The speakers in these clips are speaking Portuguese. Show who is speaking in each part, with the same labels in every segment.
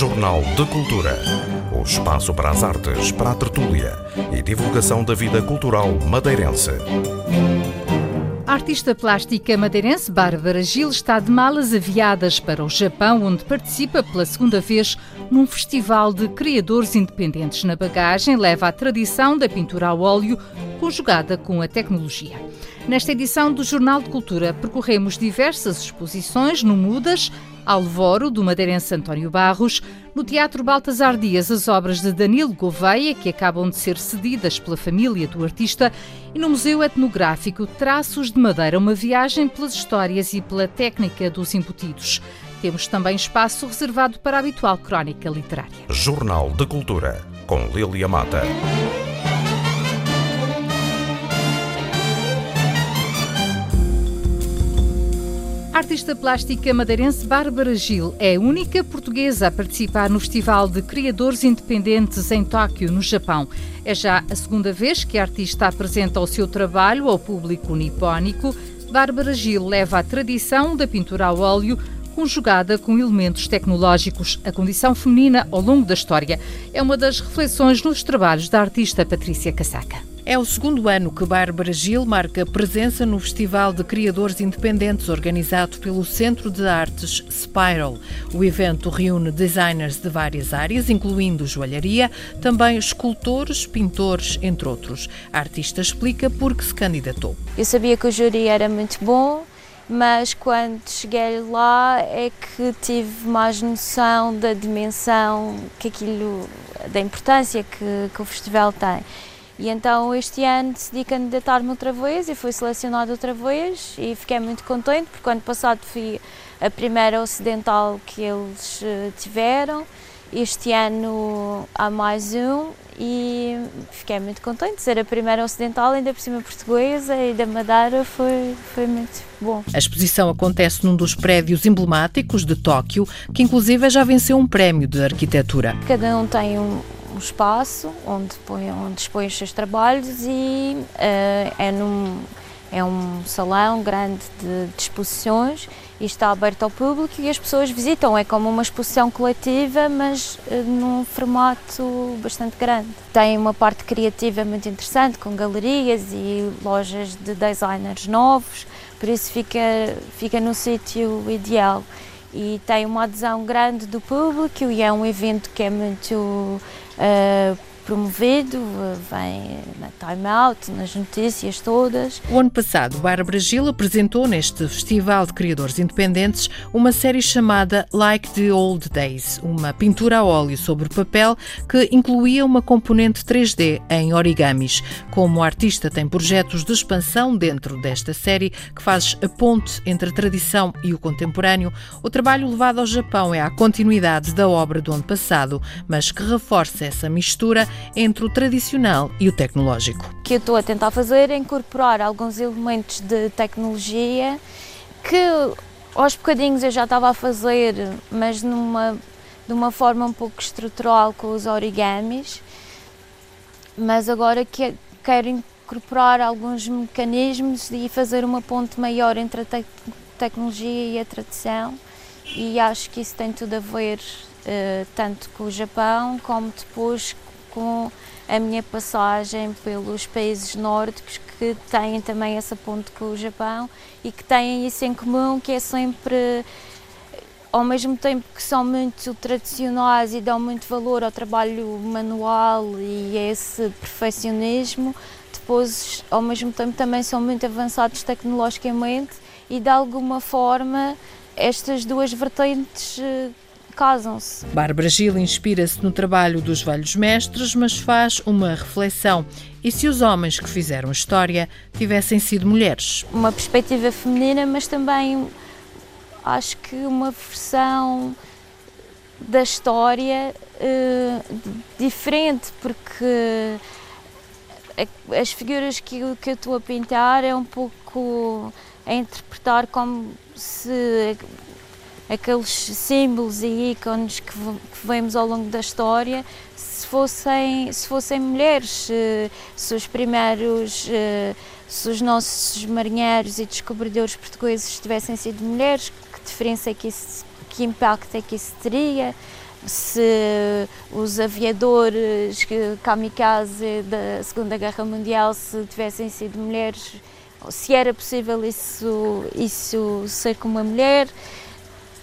Speaker 1: Jornal de Cultura. O espaço para as artes, para a tertúlia e divulgação da vida cultural madeirense.
Speaker 2: A artista plástica madeirense Bárbara Gil está de malas aviadas para o Japão, onde participa pela segunda vez num festival de criadores independentes. Na bagagem leva a tradição da pintura a óleo conjugada com a tecnologia. Nesta edição do Jornal de Cultura percorremos diversas exposições no Mudas, Alvoro, do madeirense António Barros, no Teatro Baltasar Dias, as obras de Danilo Gouveia, que acabam de ser cedidas pela família do artista, e no Museu Etnográfico Traços de Madeira, uma viagem pelas histórias e pela técnica dos embutidos. Temos também espaço reservado para a habitual crónica literária.
Speaker 1: Jornal de Cultura, com Lília Mata.
Speaker 2: Artista plástica madeirense Bárbara Gil é a única portuguesa a participar no Festival de Criadores Independentes em Tóquio, no Japão. É já a segunda vez que a artista apresenta o seu trabalho ao público nipónico. Bárbara Gil leva a tradição da pintura a óleo conjugada com elementos tecnológicos, a condição feminina ao longo da história. É uma das reflexões nos trabalhos da artista Patrícia Casaca.
Speaker 3: É o segundo ano que Bárbara Gil marca presença no Festival de Criadores Independentes organizado pelo Centro de Artes Spiral. O evento reúne designers de várias áreas, incluindo joalharia, também escultores, pintores, entre outros. A artista explica por que se candidatou.
Speaker 4: Eu sabia que o júri era muito bom, mas quando cheguei lá é que tive mais noção da dimensão que aquilo, da importância que, que o festival tem. E então este ano decidi candidatar-me outra vez e fui selecionada outra vez e fiquei muito contente porque ano passado fui a primeira ocidental que eles eh, tiveram. Este ano há mais um e fiquei muito contente de ser a primeira ocidental, ainda por cima portuguesa e da Madeira foi, foi muito bom.
Speaker 3: A exposição acontece num dos prédios emblemáticos de Tóquio, que inclusive já venceu um prémio de arquitetura.
Speaker 4: Cada um tem um, um espaço onde, põe, onde expõe os seus trabalhos e uh, é, num, é um salão grande de, de, exposições e está aberto ao público e as pessoas visitam. É como uma exposição coletiva, mas uh, num formato bastante grande. Tem uma parte criativa muito interessante, com galerias e lojas de designers novos, por isso fica, fica no sítio ideal e tem uma adesão grande do público e é um evento que é muito uh, promovido, vem na Time Out, nas notícias todas.
Speaker 3: O ano passado, Bárbara Gil apresentou neste Festival de Criadores Independentes uma série chamada Like the Old Days, uma pintura a óleo sobre papel que incluía uma componente 3D em origamis. Como artista tem projetos de expansão dentro desta série que faz a ponte entre a tradição e o contemporâneo, o trabalho levado ao Japão é a continuidade da obra do ano passado, mas que reforça essa mistura entre o tradicional e o tecnológico.
Speaker 4: O que eu estou a tentar fazer é incorporar alguns elementos de tecnologia que aos bocadinhos eu já estava a fazer, mas numa, de uma forma um pouco estrutural com os origamis, mas agora que, quero incorporar alguns mecanismos e fazer uma ponte maior entre a te tecnologia e a tradição e acho que isso tem tudo a ver uh, tanto com o Japão como depois com a minha passagem pelos países nórdicos que têm também essa ponte com o Japão e que têm isso em comum, que é sempre, ao mesmo tempo que são muito tradicionais e dão muito valor ao trabalho manual e a esse perfeccionismo, depois, ao mesmo tempo, também são muito avançados tecnologicamente e, de alguma forma, estas duas vertentes eh, casam-se.
Speaker 3: Bárbara Gil inspira-se no trabalho dos velhos mestres, mas faz uma reflexão. E se os homens que fizeram história tivessem sido mulheres?
Speaker 4: Uma perspectiva feminina, mas também acho que uma versão da história uh, diferente, porque as figuras que, que eu estou a pintar é um pouco a interpretar como se aqueles símbolos e ícones que, que vemos ao longo da história, se fossem, se fossem mulheres, se, os primeiros, eh, se os nossos marinheiros e descobridores portugueses tivessem sido mulheres, que diferença é que isso, que impacto é que isso teria? se os aviadores kamikaze da Segunda Guerra Mundial se tivessem sido mulheres, se era possível isso, isso ser com uma mulher.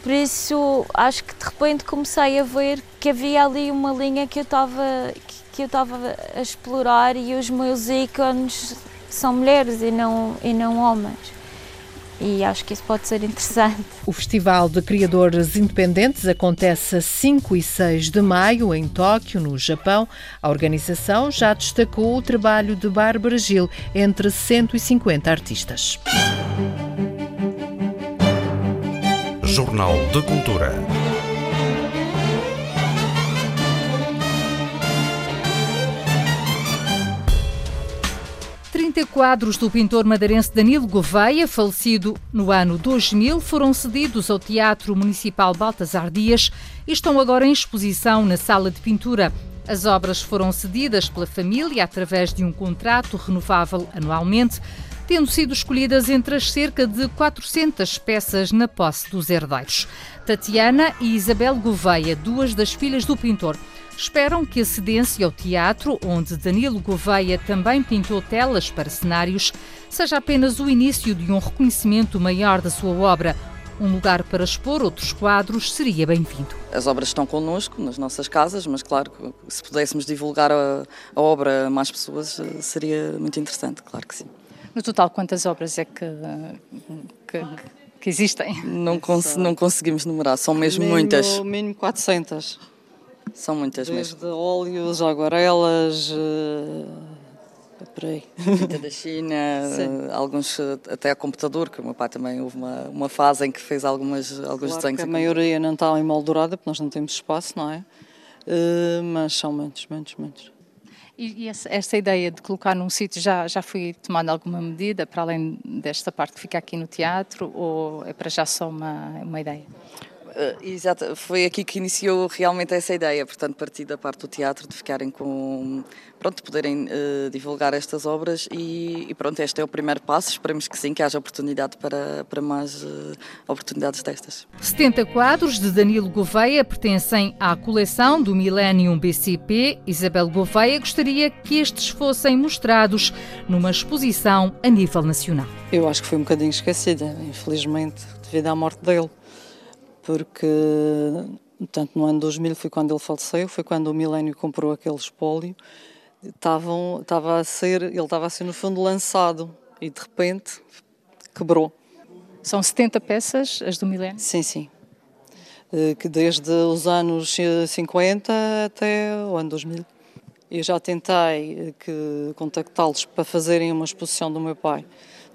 Speaker 4: Por isso, acho que de repente comecei a ver que havia ali uma linha que eu estava que eu estava a explorar e os meus ícones são mulheres e não, e não homens e acho que isso pode ser interessante.
Speaker 3: O Festival de Criadores Independentes acontece a 5 e 6 de maio em Tóquio, no Japão. A organização já destacou o trabalho de Bárbara Gil entre 150 artistas.
Speaker 1: Jornal de Cultura.
Speaker 2: 30 quadros do pintor madeirense Danilo Gouveia, falecido no ano 2000, foram cedidos ao Teatro Municipal Baltasar Dias e estão agora em exposição na Sala de Pintura. As obras foram cedidas pela família através de um contrato renovável anualmente, tendo sido escolhidas entre as cerca de 400 peças na posse dos herdeiros. Tatiana e Isabel Gouveia, duas das filhas do pintor, esperam que a cedência ao teatro, onde Danilo Gouveia também pintou telas para cenários, seja apenas o início de um reconhecimento maior da sua obra. Um lugar para expor outros quadros seria bem-vindo.
Speaker 5: As obras estão connosco, nas nossas casas, mas claro que se pudéssemos divulgar a, a obra a mais pessoas eh, seria muito interessante, claro que sim.
Speaker 6: No total, quantas obras é que, que, que existem?
Speaker 5: Não, cons não conseguimos numerar, são mesmo
Speaker 7: mínimo,
Speaker 5: muitas.
Speaker 7: Mínimo 400.
Speaker 5: São muitas
Speaker 7: Desde
Speaker 5: mesmo.
Speaker 7: óleos, aguarelas, uh, por aí.
Speaker 5: Da China, uh, alguns uh, até a computador, que o meu pai também houve uma, uma fase em que fez algumas, alguns
Speaker 7: claro
Speaker 5: desenhos.
Speaker 7: a maioria não está em moldurada, porque nós não temos espaço, não é? Uh, mas são muitos, muitos, muitos.
Speaker 6: E, e essa, essa, ideia de colocar num sítio já, já foi tomada alguma medida, para além desta parte que fica aqui no teatro, ou é para já só uma, uma ideia?
Speaker 5: Uh, exato, foi aqui que iniciou realmente essa ideia, portanto, partir da parte do teatro, de ficarem com. Pronto, de poderem uh, divulgar estas obras e, e, pronto, este é o primeiro passo. Esperemos que sim, que haja oportunidade para, para mais uh, oportunidades destas.
Speaker 2: 70 quadros de Danilo Gouveia pertencem à coleção do Millennium BCP. Isabel Gouveia gostaria que estes fossem mostrados numa exposição a nível nacional.
Speaker 7: Eu acho que foi um bocadinho esquecida, infelizmente, devido à morte dele porque tanto no ano 2000 foi quando ele faleceu, foi quando o Milênio comprou aquele espólio, estavam, estava a ser, ele estava a ser no fundo lançado e de repente quebrou.
Speaker 6: São 70 peças as do Milênio?
Speaker 7: Sim, sim. Eh, que desde os anos 50 até o ano 2000. Eu já tentei eh, contactá-los para fazerem uma exposição do meu pai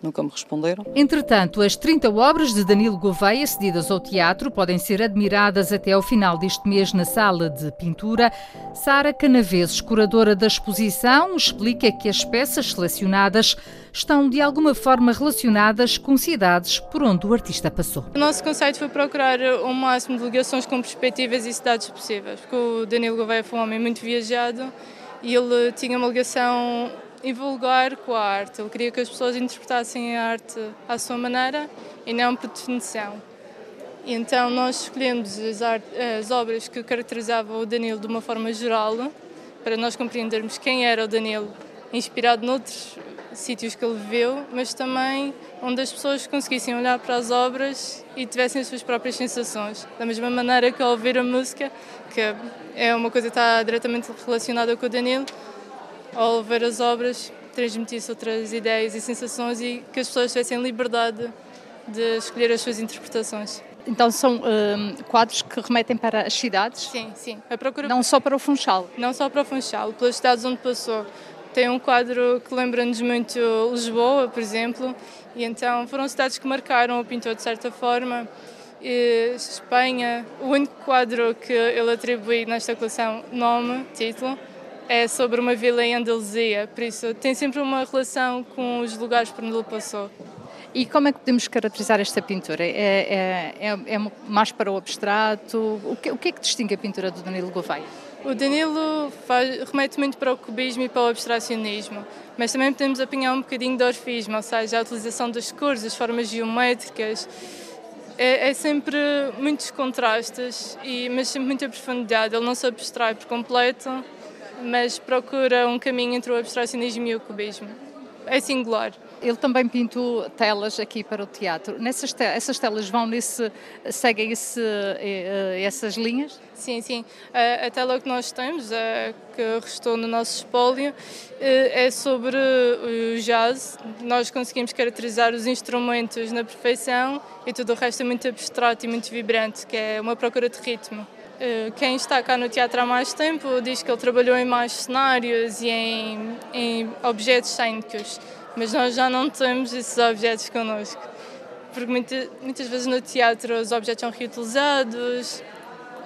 Speaker 7: nunca me responderam.
Speaker 2: Entretanto, as 30 obras de Danilo Gouveia cedidas ao teatro podem ser admiradas até ao final deste mês na sala de pintura. Sara Canaveses, curadora da exposição, explica que as peças selecionadas estão de alguma forma relacionadas com cidades por onde o artista passou.
Speaker 8: O nosso conceito foi procurar o máximo de ligações com perspectivas e cidades possíveis, porque o Danilo Gouveia foi um homem muito viajado e ele tinha uma ligação invulgar com a arte. Ele queria que as pessoas interpretassem a arte à sua maneira e não por definição. E então nós escolhemos as, as obras que caracterizavam o Danilo de uma forma geral, para nós compreendermos quem era o Danilo, inspirado noutros sítios que ele viveu, mas também onde as pessoas conseguissem olhar para as obras e tivessem as suas próprias sensações. Da mesma maneira que ao ouvir a música, que é uma coisa que está diretamente relacionada com o Danilo, ao ver as obras, transmitisse outras ideias e sensações e que as pessoas tivessem liberdade de escolher as suas interpretações.
Speaker 6: Então são hum, quadros que remetem para as cidades?
Speaker 8: Sim, sim. A procura...
Speaker 6: Não só para o Funchal?
Speaker 8: Não só para o Funchal, pelas cidades onde passou. Tem um quadro que lembra-nos muito Lisboa, por exemplo, e então foram cidades que marcaram o pintor de certa forma. E Espanha, o único quadro que ele atribui nesta coleção, nome, título, é sobre uma vila em Andaluzia, por isso tem sempre uma relação com os lugares por onde ele passou.
Speaker 6: E como é que podemos caracterizar esta pintura? É, é, é, é mais para o abstrato? O que, o que, é que distingue a pintura do Danilo Gouveia?
Speaker 8: O Danilo faz, remete muito para o cubismo e para o abstracionismo, mas também podemos apanhar um bocadinho de orfismo, ou seja, a utilização das cores, das formas geométricas. é, é sempre muitos contrastes, e, mas sempre muita profundidade. Ele não se abstrai por completo, mas procura um caminho entre o abstracionismo e o cubismo. É singular.
Speaker 6: Ele também pintou telas aqui para o teatro. Nessas te essas telas vão nesse, seguem esse, eh, eh, essas linhas?
Speaker 8: Sim, sim. A, a tela que nós temos, a, que restou no nosso espólio, eh, é sobre o jazz. Nós conseguimos caracterizar os instrumentos na perfeição e tudo o resto é muito abstrato e muito vibrante, que é uma procura de ritmo. Quem está cá no teatro há mais tempo diz que ele trabalhou em mais cenários e em, em objetos cênicos mas nós já não temos esses objetos connosco. Porque muitas, muitas vezes no teatro os objetos são reutilizados,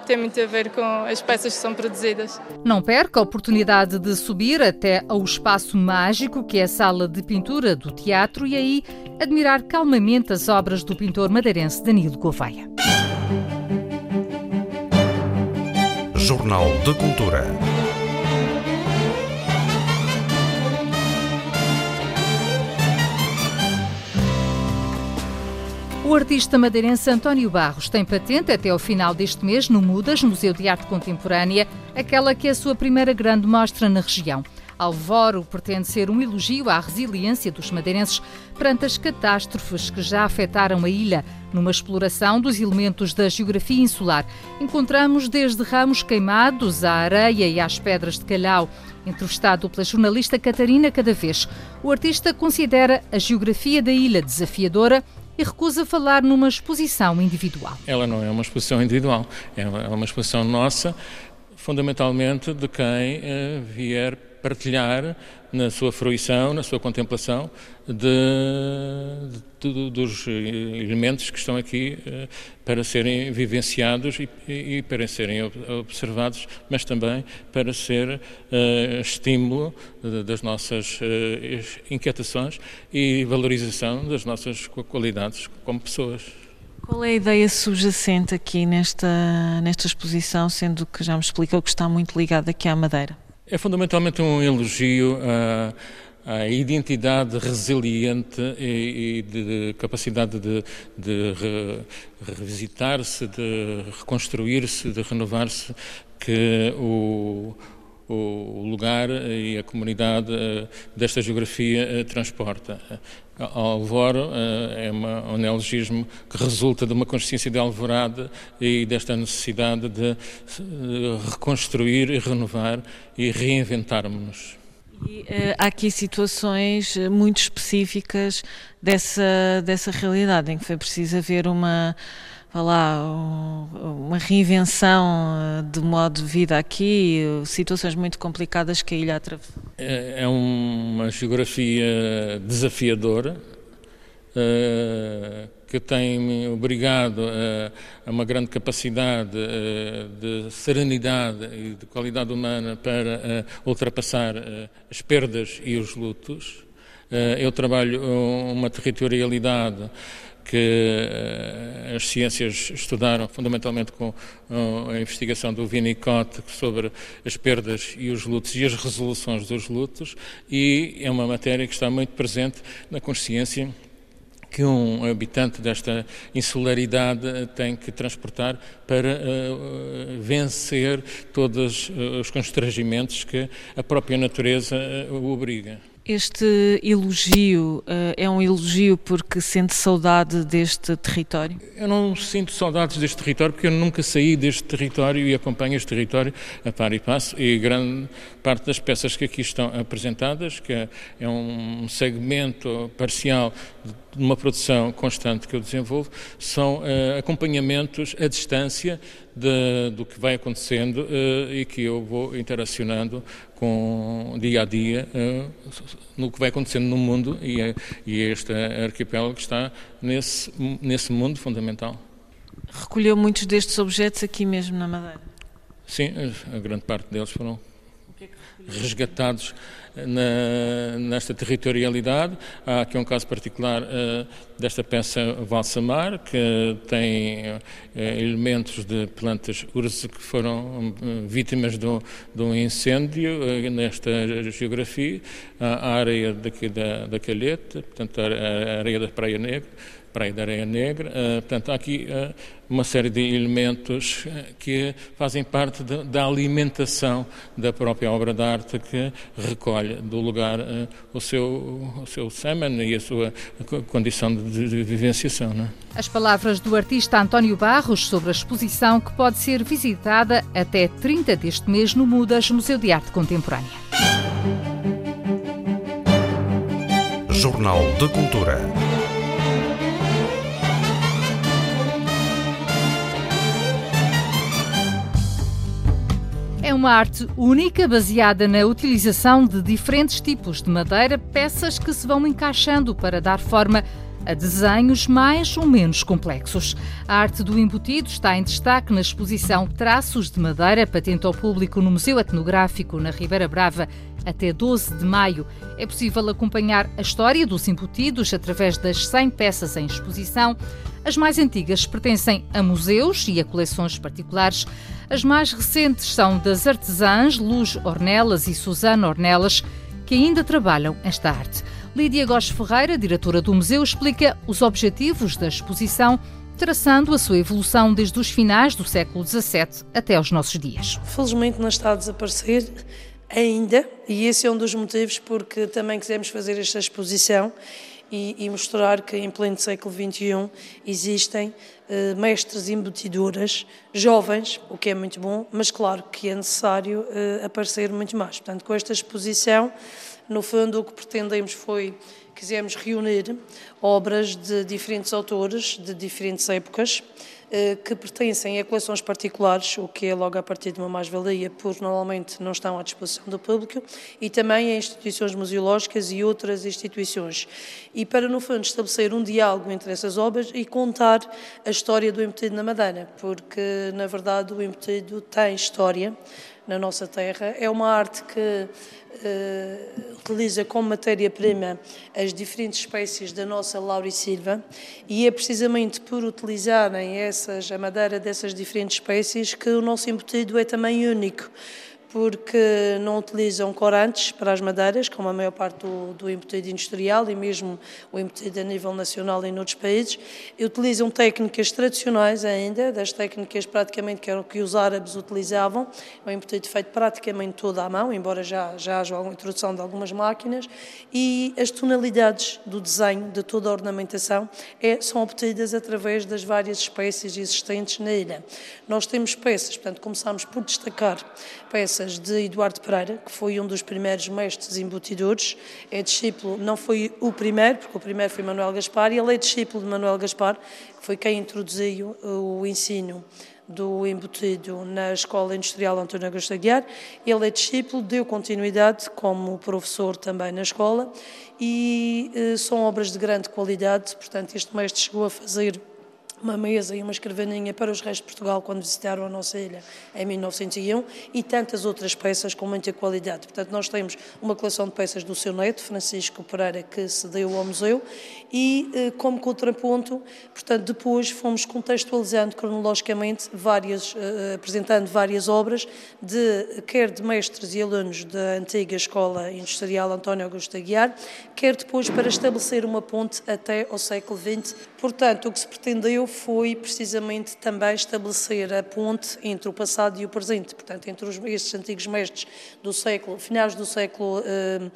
Speaker 8: tem muito a ver com as peças que são produzidas.
Speaker 2: Não perca a oportunidade de subir até ao espaço mágico que é a sala de pintura do teatro e aí admirar calmamente as obras do pintor madeirense Danilo Gouveia.
Speaker 1: Jornal de Cultura.
Speaker 2: O artista madeirense António Barros tem patente até ao final deste mês no Mudas, Museu de Arte Contemporânea, aquela que é a sua primeira grande mostra na região. Alvoro pretende ser um elogio à resiliência dos madeirenses perante as catástrofes que já afetaram a ilha. Numa exploração dos elementos da geografia insular, encontramos desde ramos queimados à areia e às pedras de calhau. Entrevistado pela jornalista Catarina Cadavez, o artista considera a geografia da ilha desafiadora e recusa falar numa exposição individual.
Speaker 9: Ela não é uma exposição individual, é uma exposição nossa, fundamentalmente de quem uh, vier partilhar na sua fruição, na sua contemplação de, de, dos elementos que estão aqui uh, para serem vivenciados e, e, para serem observados, mas também para ser uh, estímulo das nossas uh, inquietações e valorização das nossas qualidades como pessoas.
Speaker 10: Qual é a ideia subjacente aqui nesta, nesta exposição, sendo que já me explicou que está muito ligada aqui à Madeira?
Speaker 9: É fundamentalmente um elogio a a identidade resiliente e, e de capacidade de, de re, revisitar-se, de reconstruir-se, de renovar-se que o, o lugar e a comunidade eh, desta geografia eh, transporta. Alvoro eh, é uma, um neologismo que resulta de uma consciência de alvorada e desta necessidade de reconstruir e renovar e reinventarmos-nos.
Speaker 10: E, há aqui situações eh, muito específicas dessa, dessa realidade, em que foi preciso haver uma, lá, uma reinvenção eh, de modo de vida aqui, situações muito complicadas que a ilha atravessou.
Speaker 9: É, é uma geografia desafiadora. Uh, que tem-me obrigado a, a, uma grande capacidade de serenidade e de qualidade humana para ultrapassar as perdas e os lutos. eu trabalho uma territorialidade que as ciências estudaram fundamentalmente com a investigação do Winnicott sobre as perdas e os lutos e as resoluções dos lutos e é uma matéria que está muito presente na consciência que um habitante desta insularidade tem que transportar para uh, vencer todos os constrangimentos que a própria natureza o obriga.
Speaker 10: Este elogio uh, é um elogio porque sente saudade deste território?
Speaker 9: Eu não sinto saudades deste território porque eu nunca saí deste território e acompanho este território a par e passo e grande parte das peças que aqui estão apresentadas, que é, um segmento parcial de uma produção constante que eu desenvolvo, são uh, acompanhamentos à distância de, do que vai acontecendo uh, e que eu vou interacionando com dia a dia uh, no que vai acontecendo no mundo e, e este arquipélago está nesse, nesse mundo fundamental.
Speaker 10: Recolheu muitos destes objetos aqui mesmo na Madeira?
Speaker 9: Sim, a grande parte deles foram resgatados na, nesta territorialidade. Há aqui um caso particular uh, desta peça Valsamar, que tem uh, elementos de plantas urze que foram uh, vítimas de um, de um incêndio nesta geografia. a areia daqui da, da Calheta, portanto a, a areia da Praia Negra, Praia da Areia Negra. Portanto, há aqui uma série de elementos que fazem parte de, da alimentação da própria obra de arte que recolhe do lugar o seu, o seu semen e a sua condição de, de vivenciação. Não é?
Speaker 2: As palavras do artista António Barros sobre a exposição que pode ser visitada até 30 deste mês no Mudas Museu de Arte Contemporânea.
Speaker 1: Jornal de Cultura.
Speaker 2: Uma arte única baseada na utilização de diferentes tipos de madeira, peças que se vão encaixando para dar forma a desenhos mais ou menos complexos. A arte do embutido está em destaque na exposição Traços de Madeira, patente ao público no Museu Etnográfico na Ribeira Brava até 12 de maio. É possível acompanhar a história dos embutidos através das 100 peças em exposição. As mais antigas pertencem a museus e a coleções particulares. As mais recentes são das artesãs Luz Ornelas e Susana Ornelas, que ainda trabalham esta arte. Lídia Góes Ferreira, diretora do museu, explica os objetivos da exposição, traçando a sua evolução desde os finais do século XVII até aos nossos dias.
Speaker 11: Felizmente não está a desaparecer ainda, e esse é um dos motivos porque também quisemos fazer esta exposição e, e mostrar que em pleno século XXI existem eh, mestres embutidoras jovens, o que é muito bom, mas claro que é necessário eh, aparecer muito mais. Portanto, com esta exposição no fundo, o que pretendemos foi, quisemos reunir obras de diferentes autores, de diferentes épocas, que pertencem a coleções particulares, o que é logo a partir de uma mais-valia, porque normalmente não estão à disposição do público, e também a instituições museológicas e outras instituições. E para, no fundo, estabelecer um diálogo entre essas obras e contar a história do embutido na Madeira, porque, na verdade, o embutido tem história na nossa terra. É uma arte que uh, utiliza como matéria-prima as diferentes espécies da nossa laurisilva e é precisamente por utilizarem essas, a madeira dessas diferentes espécies que o nosso embutido é também único porque não utilizam corantes para as madeiras, como a maior parte do, do embutido industrial e mesmo o embutido a nível nacional em outros países. E utilizam técnicas tradicionais ainda, das técnicas praticamente que eram que os árabes utilizavam, é um embutido feito praticamente todo à mão, embora já, já haja a introdução de algumas máquinas, e as tonalidades do desenho, de toda a ornamentação, é, são obtidas através das várias espécies existentes na ilha. Nós temos peças, portanto, começamos por destacar peças peças de Eduardo Pereira, que foi um dos primeiros mestres embutidores. É discípulo, não foi o primeiro, porque o primeiro foi Manuel Gaspar, e ele é discípulo de Manuel Gaspar, que foi quem introduziu o ensino do embutido na Escola Industrial António Augusto Aguiar. Ele é discípulo, deu continuidade como professor também na escola e eh, são obras de grande qualidade, portanto este mestre chegou a fazer uma mesa e uma escrivaninha para os reis de Portugal quando visitaram a nossa ilha em 1901 e tantas outras peças com muita qualidade. Portanto, nós temos uma coleção de peças do seu neto, Francisco Pereira, que se deu ao museu e, eh, como contraponto, portanto, depois fomos contextualizando cronologicamente várias, eh, apresentando várias obras de quer de mestres e alunos da antiga Escola Industrial António Augusto Aguiar, quer depois para estabelecer uma ponte até ao século XX. Portanto, o que se pretendeu foi precisamente também estabelecer a ponte entre o passado e o presente, portanto, entre os, estes antigos mestres do século, finais do século, eh,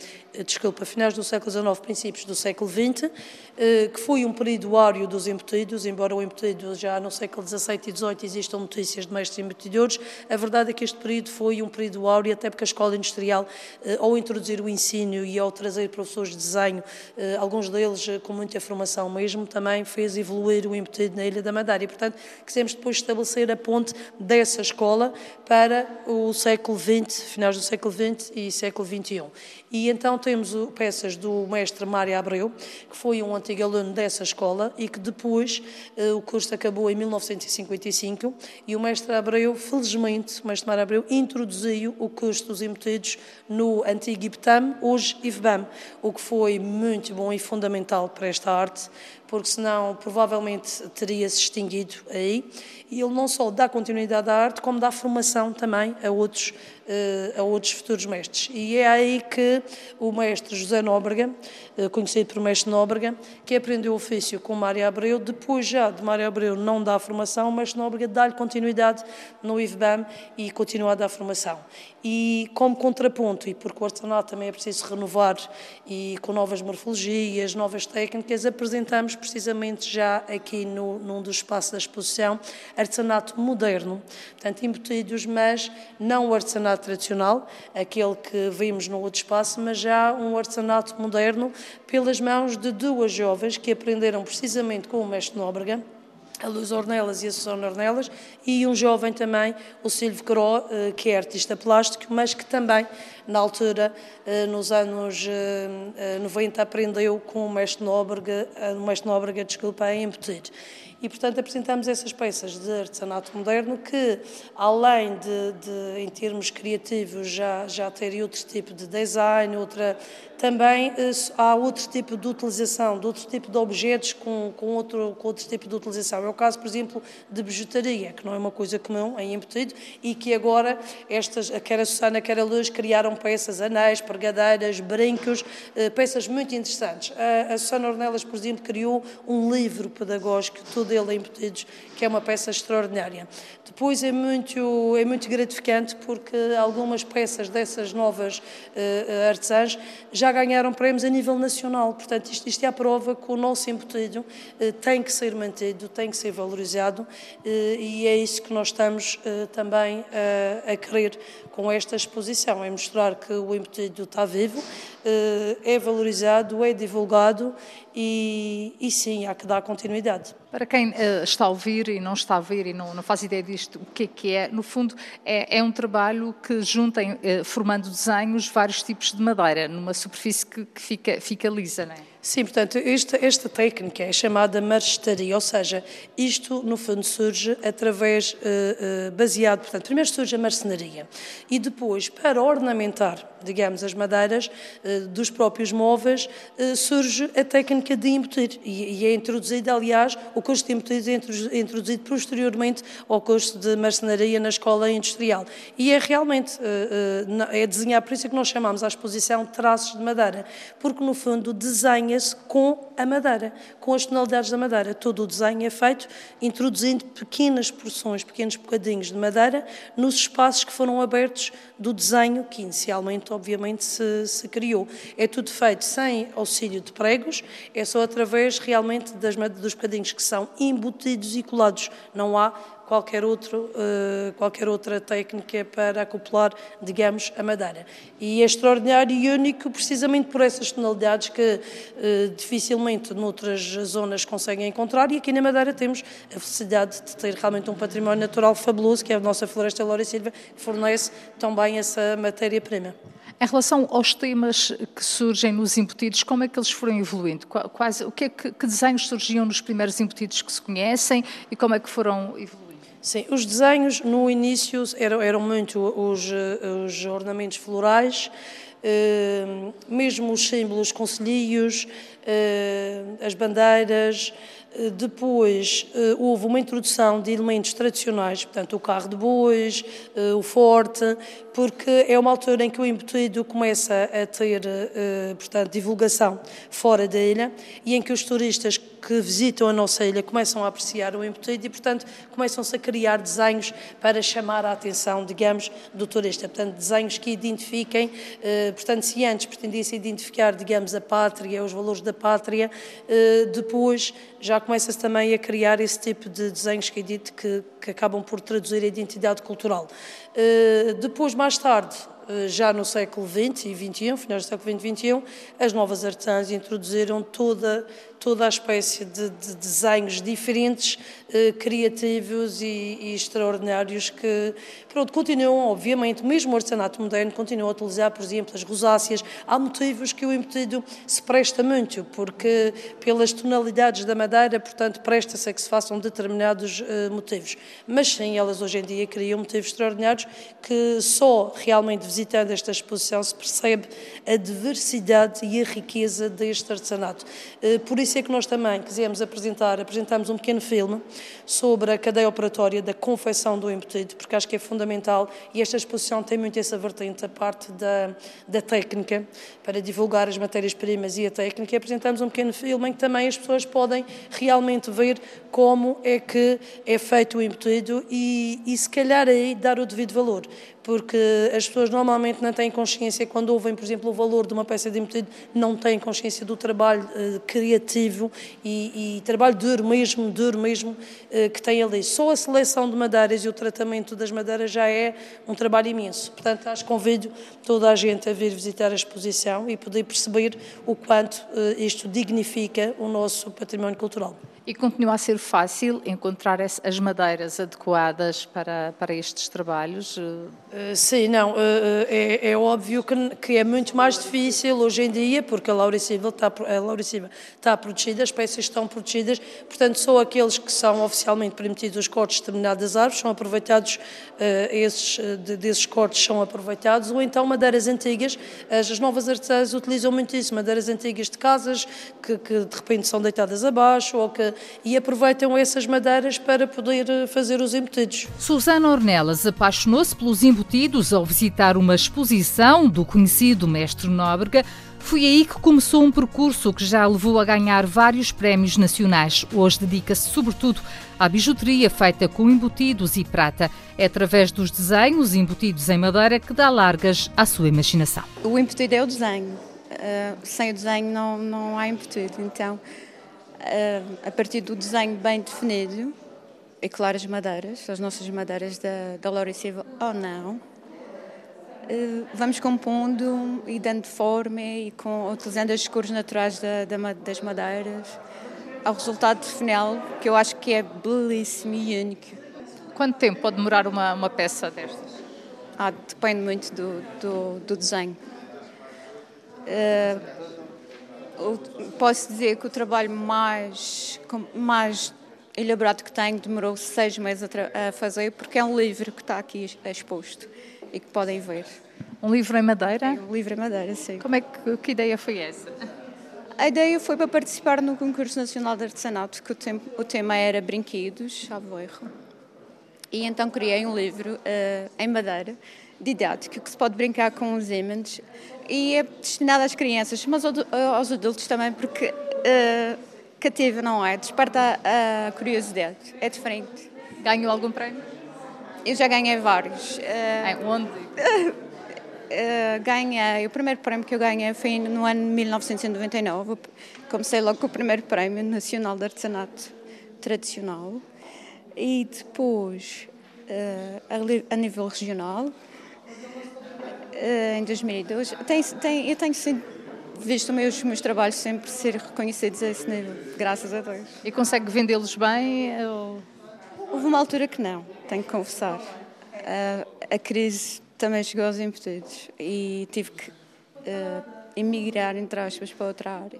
Speaker 11: desculpa, finais do século XIX, princípios do século XX, eh, que foi um período áureo dos embutidos, embora o embutido já no século XVII e XVIII existam notícias de mestres embutidores, a verdade é que este período foi um período áureo, até porque a escola industrial, eh, ao introduzir o ensino e ao trazer professores de desenho, eh, alguns deles eh, com muita formação mesmo, também fez evoluir o embutido na Ilha da Madeira. E, portanto, quisemos depois estabelecer a ponte dessa escola para o século XX, finais do século XX e século XXI. E então temos peças do mestre Mário Abreu, que foi um antigo aluno dessa escola e que depois eh, o curso acabou em 1955 e o mestre Abreu, felizmente, o mestre Mário Abreu introduziu o curso dos embutidos no antigo IPTAM, hoje IFBAM, o que foi muito bom e fundamental para esta arte, porque senão provavelmente teria se extinguido aí. E ele não só dá continuidade à arte, como dá formação também a outros eh, a outros futuros mestres. E é aí que o mestre José Nóbrega, conhecido por mestre Nóbrega, que aprendeu o ofício com Mário Abreu, depois já de Mário Abreu não dá a formação, mestre Nóbrega dá-lhe continuidade no IVBAM e continua a dar formação. E como contraponto, e porque o artesanato também é preciso renovar e com novas morfologias, novas técnicas, apresentamos precisamente já aqui no, num dos espaços da exposição artesanato moderno, portanto embutidos, mas não o artesanato tradicional, aquele que vimos no outro espaço, mas já um artesanato moderno pelas mãos de duas jovens que aprenderam precisamente com o mestre Nóbrega, a Luz Ornelas e a Susana Ornelas, e um jovem também, o Silvio Cro, eh, que é artista plástico, mas que também, na altura, eh, nos anos 90, eh, aprendeu com o mestre Nóbrega, o mestre Nóbrega, desculpa, a embutir. E, portanto, apresentamos essas peças de artesanato moderno que, além de, de em termos criativos, já, já terem outro tipo de design, outra, também eh, há outro tipo de utilização, de outro tipo de objetos com, com, outro, com outro tipo de utilização. É o caso, por exemplo, de bijutaria, que não é uma coisa comum em embutido e que agora, estas, quer a Susana, quer a Luz, criaram peças, anéis, pergadeiras, brincos, eh, peças muito interessantes. A, a Susana Ornelas, por exemplo, criou um livro pedagógico, todo dele embutidos, que é uma peça extraordinária. Depois é muito, é muito gratificante porque algumas peças dessas novas uh, artesãs já ganharam prémios a nível nacional. Portanto, isto, isto é a prova que o nosso embutido tem que ser mantido, tem que ser valorizado e é isso que nós estamos também a querer com esta exposição, é mostrar que o embutido está vivo, é valorizado, é divulgado e, e sim, há que dar continuidade.
Speaker 2: Para quem uh, está a ouvir e não está a ver e não, não faz ideia disto, o que é que é, no fundo, é, é um trabalho que junta, uh, formando desenhos, vários tipos de madeira, numa superfície que, que fica, fica lisa, não é?
Speaker 11: Sim, portanto, esta, esta técnica é chamada marestaria, ou seja, isto no fundo surge através, uh, uh, baseado, portanto, primeiro surge a marcenaria e depois, para ornamentar, digamos, as madeiras uh, dos próprios móveis, surge a técnica de embutir e, e é introduzida, aliás, o curso de embutir é introduzido posteriormente ao curso de marcenaria na escola industrial. E é realmente, é desenhar, por isso é que nós chamamos a exposição traços de madeira, porque no fundo desenha desenha-se com a madeira, com as tonalidades da madeira. Todo o desenho é feito introduzindo pequenas porções, pequenos bocadinhos de madeira nos espaços que foram abertos do desenho que inicialmente, obviamente, se, se criou. É tudo feito sem auxílio de pregos, é só através realmente das, dos bocadinhos que são embutidos e colados. Não há qualquer, outro, uh, qualquer outra técnica para acoplar, digamos, a madeira. E é extraordinário e único precisamente por essas tonalidades que uh, dificilmente noutras zonas conseguem encontrar e aqui na Madeira temos a felicidade de ter realmente um património natural fabuloso, que é a nossa Floresta Lória Silva, que fornece também essa matéria-prima.
Speaker 2: Em relação aos temas que surgem nos embutidos, como é que eles foram evoluindo? Quais, o que, é que, que desenhos surgiam nos primeiros embutidos que se conhecem e como é que foram evoluindo?
Speaker 11: Sim, os desenhos no início eram, eram muito os, os ornamentos florais, eh, mesmo os símbolos concelhios, eh, as bandeiras, eh, depois eh, houve uma introdução de elementos tradicionais, portanto, o carro de bois, eh, o forte, porque é uma altura em que o embutido começa a ter, portanto, divulgação fora da ilha e em que os turistas que visitam a nossa ilha começam a apreciar o embutido e, portanto, começam-se a criar desenhos para chamar a atenção, digamos, do turista. Portanto, desenhos que identifiquem, portanto, se antes pretendia-se identificar, digamos, a pátria, os valores da pátria, depois já começa-se também a criar esse tipo de desenhos que, que, que acabam por traduzir a identidade cultural. Uh, depois, mais tarde, já no século XX e XXI, finais do século XX e XXI, as novas artesãs introduziram toda toda a espécie de, de desenhos diferentes, eh, criativos e, e, extraordinários que, pronto, continuam, obviamente, mesmo o artesanato moderno continua a utilizar, por exemplo, as rosáceas. Há motivos que o embutido se presta muito, porque pelas tonalidades da madeira, portanto, presta-se a que se façam determinados eh, motivos. Mas sim, elas hoje em dia criam motivos extraordinários que só realmente visitando esta exposição se percebe a diversidade e a riqueza deste artesanato. Eh, por isso é que nós também quisemos apresentar, apresentamos um pequeno filme sobre a cadeia operatória da confecção do embutido, porque acho que é fundamental e esta exposição tem muito essa vertente, a parte da, da técnica, para divulgar as matérias-primas e a técnica. E apresentamos um pequeno filme em que também as pessoas podem realmente ver como é que é feito o embutido e, e se calhar aí dar o devido valor porque as pessoas normalmente não têm consciência, quando ouvem, por exemplo, o valor de uma peça de embutido, não têm consciência do trabalho uh, criativo e, e, trabalho duro mesmo, duro mesmo, uh, que tem ali. Só a seleção de madeiras e o tratamento das madeiras já é um trabalho imenso. Portanto, acho que convido toda a gente a vir visitar a exposição e poder perceber o quanto uh, isto dignifica o nosso património cultural.
Speaker 2: E continua a ser fácil encontrar as madeiras adequadas para, para estes trabalhos?
Speaker 11: Uh, sim, não. Uh, é, é, óbvio que, que, é muito mais difícil hoje em dia, porque a Lauricível está, está protegida, as peças estão protegidas, portanto, só aqueles que são oficialmente permitidos os cortes de determinadas árvores são aproveitados, esses, de, desses cortes são aproveitados, ou então madeiras antigas. As, as novas artesãs utilizam muito isso, madeiras antigas de casas que, que de repente são deitadas abaixo ou que e aproveitam essas madeiras para poder eh, fazer os embutidos.
Speaker 2: Susana Ornelas apaixonou-se pelos embutidos ao visitar uma exposição do conhecido mestre Nóbrega. Foi aí que começou um percurso que já levou a ganhar vários prémios nacionais. Hoje dedica-se sobretudo à bijuteria feita com embutidos e prata. É através dos desenhos embutidos em madeira que dá largas à sua imaginação.
Speaker 12: O embutido é o desenho. Uh, sem o desenho não, não há embutido. Então, a partir do desenho bem definido, e claro as madeiras, as nossas madeiras da, da Laura Silva ou não, eh, vamos compondo e dando forma e com, utilizando as cores naturais da, da, das madeiras ao resultado final, que eu acho que é belíssimo e único.
Speaker 2: Quanto tempo pode demorar uma, uma peça destas?
Speaker 12: Ah, depende muito do, do, do desenho. Uh, posso dizer que o trabalho mais, mais elaborado que tenho demorou seis meses a, a, fazer, porque é um livro que está aqui exposto e que podem ver.
Speaker 2: Um livro em madeira?
Speaker 12: É um livro em madeira, sim.
Speaker 2: Como é que, que ideia foi essa?
Speaker 12: A ideia foi para participar no concurso nacional de artesanato, que o, tem, o tema era brinquedos, erro. E então criei um livro uh, em madeira, didático, que se pode brincar com os ímãs e é destinado às crianças, mas aos adultos também, porque uh, cativa, não é? Desperta a curiosidade, é diferente.
Speaker 2: Ganhou algum prémio?
Speaker 12: Eu já ganhei vários.
Speaker 2: Uh, onde?
Speaker 12: Uh, ganhei, o primeiro prémio que eu ganhei foi no ano de 1999. Comecei logo com o primeiro prémio nacional de artesanato tradicional. E depois, uh, a, a nível regional, em 2002. Tem, tem, eu tenho sim, visto meus, meus trabalhos sempre ser reconhecidos a esse nível, graças a Deus.
Speaker 2: E consegue vendê-los bem? Ou...
Speaker 12: Houve uma altura que não, tenho que confessar. Uh, a crise também chegou aos embutidos e tive que uh, emigrar, entre aspas, para outra área.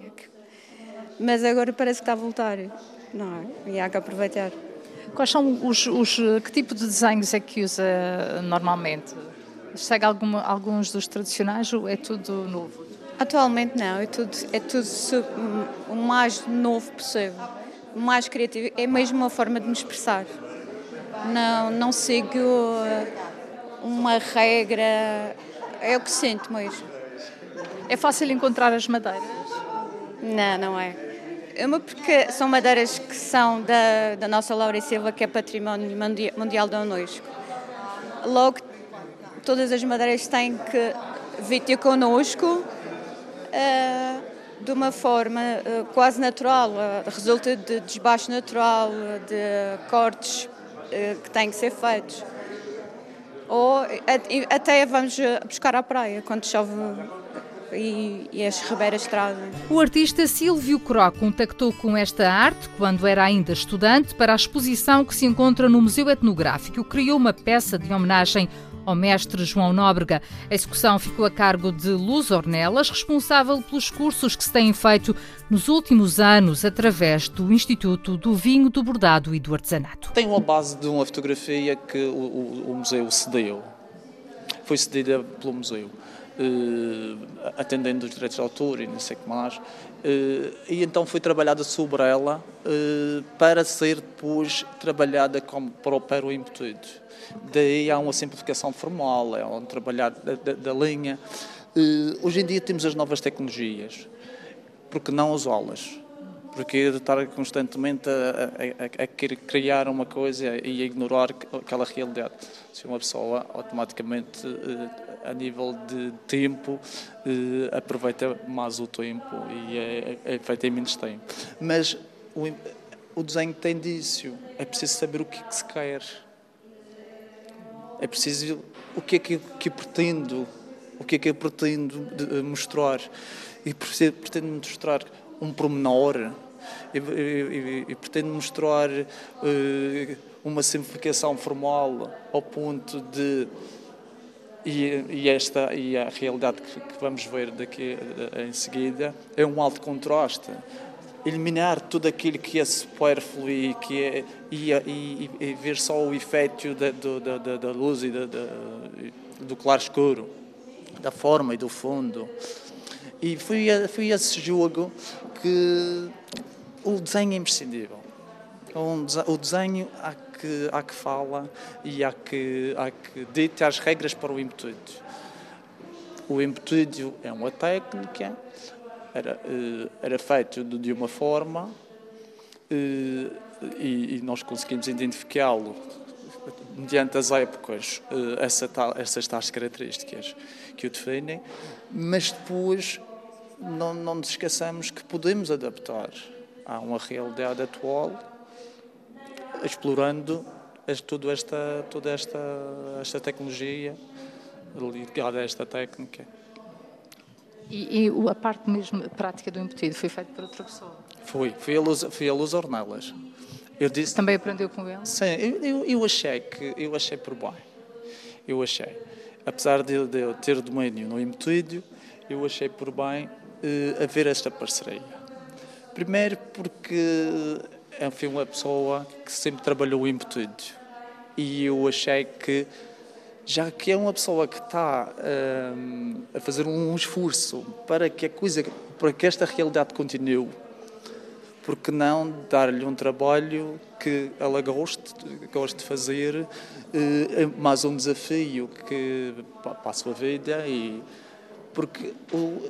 Speaker 12: Mas agora parece que está a voltar, não é? E há que aproveitar.
Speaker 2: Quais são os, os que tipo de desenhos é que usa normalmente? Segue alguma, alguns dos tradicionais ou é tudo novo?
Speaker 12: Atualmente não, é tudo, é tudo o mais novo possível, o mais criativo. É mesmo uma forma de me expressar. Não, não sigo uh, uma regra, é o que sinto mesmo.
Speaker 2: É fácil encontrar as madeiras?
Speaker 12: Não, não é. Uma porque são madeiras que são da, da nossa Laura Silva, que é património mundial da Unesco. Logo todas as madeiras têm que vir ter connosco de uma forma uh, quase natural, uh, resulta de desbaixo natural, de cortes que têm que ser feitos. Ou até vamos buscar à praia quando chove e, e, as ribeiras trazem.
Speaker 2: O artista Silvio Cro contactou com esta arte quando era ainda estudante para a exposição que se encontra no Museu Etnográfico. Criou uma peça de homenagem ao mestre João Nóbrega. A execução ficou a cargo de Luz Ornelas, responsável pelos cursos que se têm feito nos últimos anos através do Instituto do Vinho, do Bordado e do Artesanato.
Speaker 13: Tem uma base de uma fotografia que o, o, o museu cedeu. foi cedida pelo museu. Uh, atendendo os direitos de autor e não sei o que mais. Uh, e então foi trabalhada sobre ela uh, para ser depois trabalhada como para, para o embutido. Daí há uma simplificação formal, é um trabalhar da, da, da linha. hoje em dia temos as novas tecnologias, porque não usá-las? porque estar constantemente a, a, a, querer criar uma coisa e a ignorar aquela realidade. Se uma pessoa automaticamente, eh, a nível de tempo, eh, aproveita mais o tempo e é, é feito em menos tempo. Mas o, o desenho tem disso, é preciso saber o que, é que se quer. É preciso o que é que, que pretendo, o que é que eu pretendo mostrar. E pretendo mostrar um pormenor e, e, e pretende mostrar uh, uma simplificação formal ao ponto de e, e, esta e a realidade que, que, vamos ver daqui eh, em seguida é um alto contraste eliminar tudo aquilo que é supérfluo e que é e, e, e ver só o efeito da, da, da, da luz e da, do claro escuro da forma e do fundo e foi, foi esse jogo que o desenho é imprescindível. O desenho há que, há que fala e há que, há que dita as regras para o embutido. O embutido é uma técnica, era, eh, era feito de uma forma eh, e, nós conseguimos identificá-lo mediante as épocas, eh, essa tal, essas tais características que o definem, mas depois não, não nos esqueçamos que podemos adaptar a uma realidade atual, explorando toda esta, toda esta, esta tecnologia ligada a esta técnica.
Speaker 6: E, e, a parte mesmo prática do embutido foi feita por outra pessoa?
Speaker 13: Foi, fui a Luz, fui a Luz Ornelas.
Speaker 6: Eu disse, Também aprendeu com ele?
Speaker 13: Sim, eu, eu, eu, achei que eu achei por bem. Eu achei. Apesar de, de eu ter domínio no embutido, eu achei por bem uh, haver esta parceria. Primeiro porque é uma pessoa que sempre trabalhou em embutido e eu achei que já que é uma pessoa que está um, a fazer um esforço para que a coisa, para que esta realidade continue, porque não dar-lhe um trabalho que ela goste, goste de fazer, uh, mais um desafio que para a sua vida e porque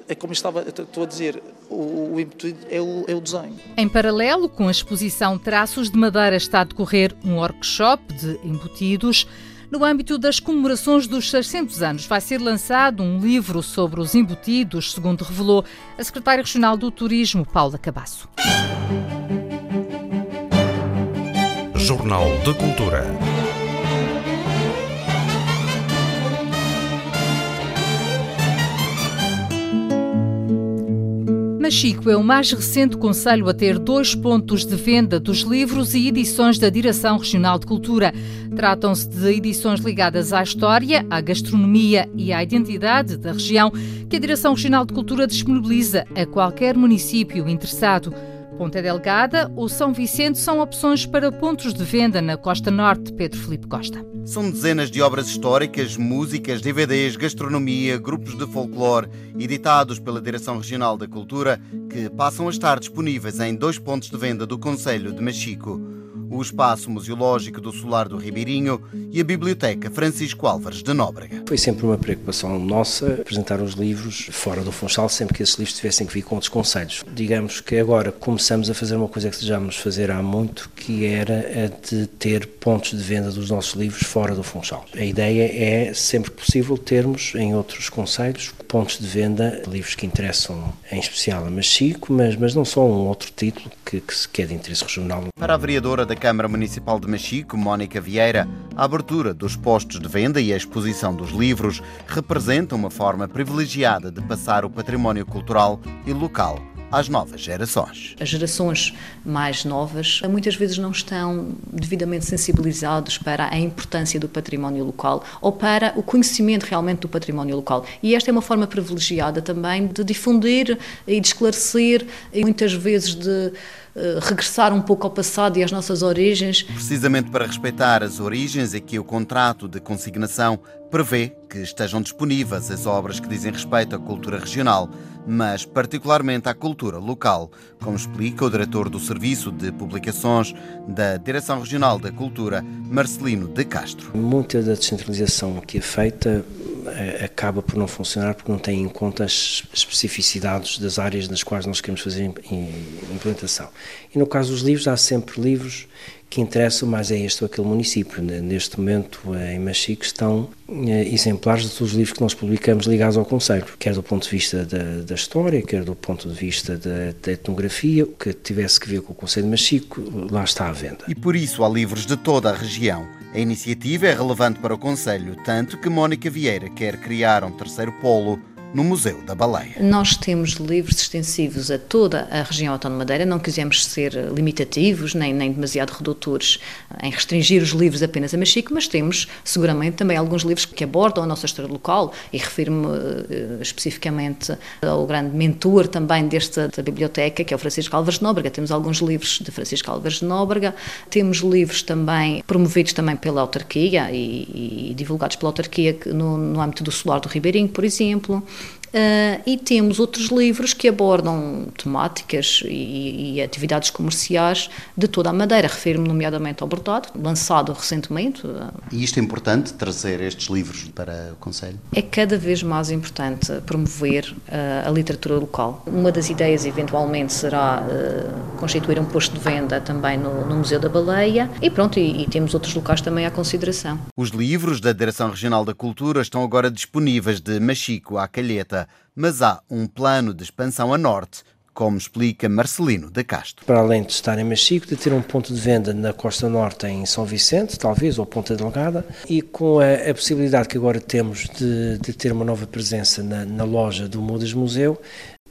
Speaker 13: é como estava, estou a dizer, o, o ímpeto é o, é o desenho.
Speaker 2: Em paralelo com a exposição Traços de Madeira está a decorrer um workshop de embutidos. No âmbito das comemorações dos 600 anos, vai ser lançado um livro sobre os embutidos, segundo revelou a secretária regional do Turismo, Paula Cabasso.
Speaker 1: Jornal de Cultura.
Speaker 2: Machico é o mais recente conselho a ter dois pontos de venda dos livros e edições da Direção Regional de Cultura. Tratam-se de edições ligadas à história, à gastronomia e à identidade da região que a Direção Regional de Cultura disponibiliza a qualquer município interessado. Ponta Delgada ou São Vicente são opções para pontos de venda na Costa Norte, Pedro Felipe Costa.
Speaker 14: São dezenas de obras históricas, músicas, DVDs, gastronomia, grupos de folclore, editados pela Direção Regional da Cultura, que passam a estar disponíveis em dois pontos de venda do Conselho de Machico o Espaço Museológico do Solar do Ribeirinho e a Biblioteca Francisco Álvares de Nóbrega.
Speaker 15: Foi sempre uma preocupação nossa apresentar os livros fora do Funchal, sempre que esses livros tivessem que vir com outros conselhos. Digamos que agora começamos a fazer uma coisa que desejamos fazer há muito, que era a de ter pontos de venda dos nossos livros fora do Funchal. A ideia é, sempre possível, termos em outros conselhos pontos de venda de livros que interessam em especial a Machico, mas, mas não só um outro título que, que, que é de interesse regional.
Speaker 14: Para a vereadora da Câmara Municipal de Machico, Mónica Vieira, a abertura dos postos de venda e a exposição dos livros representam uma forma privilegiada de passar o património cultural e local às novas gerações.
Speaker 16: As gerações mais novas muitas vezes não estão devidamente sensibilizados para a importância do património local ou para o conhecimento realmente do património local. E esta é uma forma privilegiada também de difundir e de esclarecer e muitas vezes de regressar um pouco ao passado e às nossas origens.
Speaker 14: Precisamente para respeitar as origens, é que o contrato de consignação prevê que estejam disponíveis as obras que dizem respeito à cultura regional, mas particularmente à cultura local, como explica o diretor do Serviço de Publicações da Direção Regional da Cultura, Marcelino de Castro.
Speaker 15: Muita da descentralização que é feita eh, acaba por não funcionar porque não tem em conta as especificidades das áreas nas quais nós queremos fazer implementação. E no caso dos livros, há sempre livros que interessam mais a este ou aquele município. Neste momento, em Machique, estão eh, exemplares de todos os livros que nós publicamos ligados ao Conselho, quer do ponto de vista da, da história, quer do ponto de vista da, da, etnografia, o que tivesse que ver com o Conselho de Machico, lá está à venda.
Speaker 14: E por isso há livros de toda a região a iniciativa é relevante para o Conselho, tanto que Mónica Vieira quer criar um terceiro polo no Museu da Baleia.
Speaker 16: Nós temos livros extensivos a toda a região autónoma Madeira, não quisemos ser limitativos nem, nem demasiado redutores em restringir os livros apenas a Machico, mas temos seguramente também alguns livros que abordam a nossa história local e refiro-me uh, especificamente ao grande mentor também desta biblioteca, que é o Francisco Álvares de Nóbrega. Temos alguns livros de Francisco Álvares de Nóbrega, temos livros também promovidos também pela autarquia e, e divulgados pela autarquia no, no âmbito do Solar do Ribeirinho, por exemplo. Uh, e temos outros livros que abordam temáticas e, e, atividades comerciais de toda a Madeira. Refiro-me nomeadamente ao Bordado, lançado recentemente.
Speaker 14: E isto é importante, trazer estes livros para o Conselho?
Speaker 16: É cada vez mais importante promover uh, a literatura local. Uma das ideias, eventualmente, será uh, constituir um posto de venda também no, no Museu da Baleia e pronto, e, e temos outros locais também à consideração.
Speaker 14: Os livros da Direção Regional da Cultura estão agora disponíveis de Machico à Calheta mas há um plano de expansão a norte, como explica Marcelino da Castro.
Speaker 15: Para além de estar em Machico, de ter um ponto de venda na Costa Norte em São Vicente, talvez, ou Ponta Delgada, e com a, a possibilidade que agora temos de, de ter uma nova presença na, na loja do Mudas Museu,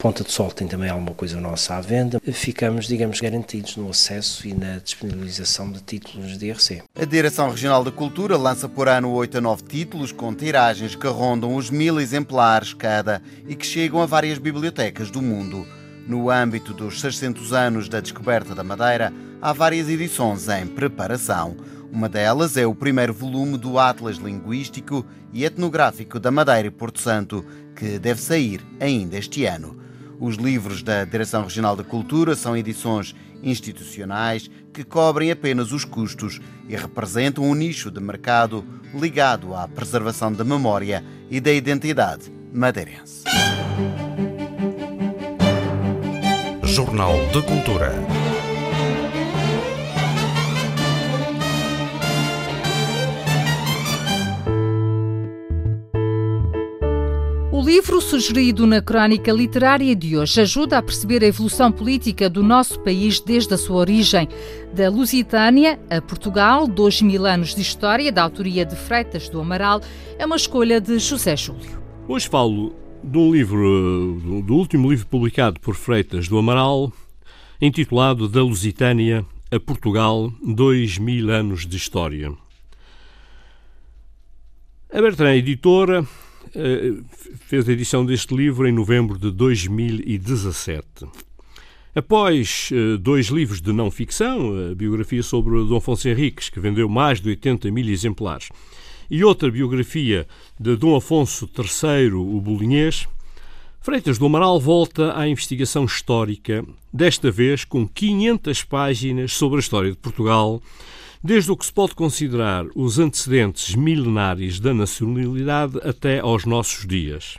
Speaker 15: Ponta de Sol tem também alguma coisa nossa à venda. Ficamos, digamos, garantidos no acesso e na disponibilização de títulos de IRC.
Speaker 14: A Direção Regional da Cultura lança por ano 8 a 9 títulos com tiragens que rondam os mil exemplares cada e que chegam a várias bibliotecas do mundo. No âmbito dos 600 anos da descoberta da Madeira, há várias edições em preparação. Uma delas é o primeiro volume do Atlas Linguístico e Etnográfico da Madeira e Porto Santo, que deve sair ainda este ano. Os livros da Direção Regional da Cultura são edições institucionais que cobrem apenas os custos e representam um nicho de mercado ligado à preservação da memória e da identidade madeirense.
Speaker 1: Jornal de Cultura.
Speaker 2: O livro sugerido na crónica literária de hoje ajuda a perceber a evolução política do nosso país desde a sua origem. Da Lusitânia a Portugal, dois mil anos de história, da autoria de Freitas do Amaral, é uma escolha de José Júlio.
Speaker 17: Hoje falo de um livro, do último livro publicado por Freitas do Amaral, intitulado Da Lusitânia a Portugal, dois mil anos de história. A Bertrand Editora fez a edição deste livro em novembro de 2017. Após uh, dois livros de não ficção, a biografia sobre Dom Afonso Henriques, que vendeu mais de 80 mil exemplares, e outra biografia de Dom Afonso III, o Bolinhês, Freitas do Amaral volta à investigação histórica, desta vez com 500 páginas sobre a história de Portugal, desde o que se pode considerar os antecedentes milenares da nacionalidade até aos nossos dias.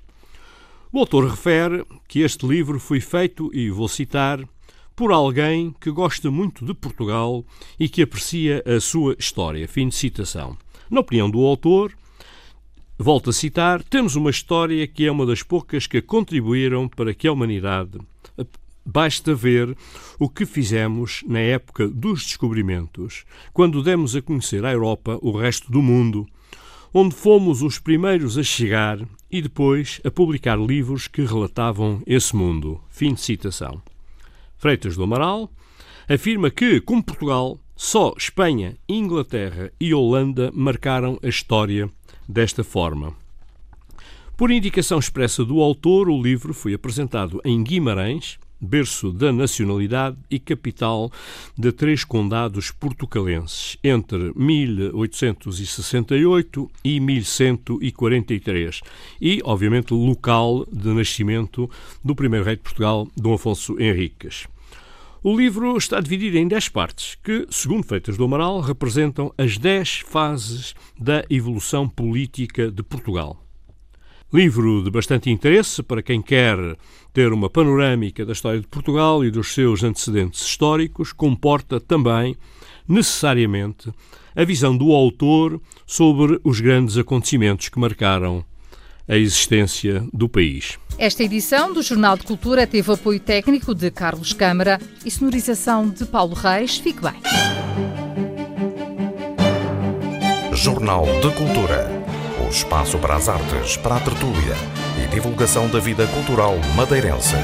Speaker 17: O autor refere que este livro foi feito, e vou citar, por alguém que gosta muito de Portugal e que aprecia a sua história. Fim de citação. Na opinião do autor, volto a citar, temos uma história que é uma das poucas que contribuíram para que a humanidade Basta ver o que fizemos na época dos descobrimentos, quando demos a conhecer à Europa o resto do mundo, onde fomos os primeiros a chegar e depois a publicar livros que relatavam esse mundo. Fim de citação. Freitas do Amaral, afirma que, como Portugal, só Espanha, Inglaterra e Holanda marcaram a história desta forma. Por indicação expressa do autor, o livro foi apresentado em Guimarães, berço da nacionalidade e capital de três condados portucalenses, entre 1868 e 1143, e, obviamente, local de nascimento do primeiro rei de Portugal, Dom Afonso Henriques. O livro está dividido em dez partes, que, segundo Feitas do Amaral, representam as dez fases da evolução política de Portugal. Livro de bastante interesse para quem quer ter uma panorâmica da história de Portugal e dos seus antecedentes históricos, comporta também, necessariamente, a visão do autor sobre os grandes acontecimentos que marcaram a existência do país.
Speaker 2: Esta edição do Jornal de Cultura teve apoio técnico de Carlos Câmara e sonorização de Paulo Reis. Fique bem.
Speaker 1: Jornal de Cultura espaço para as artes, para a tertúlia e divulgação da vida cultural madeirense.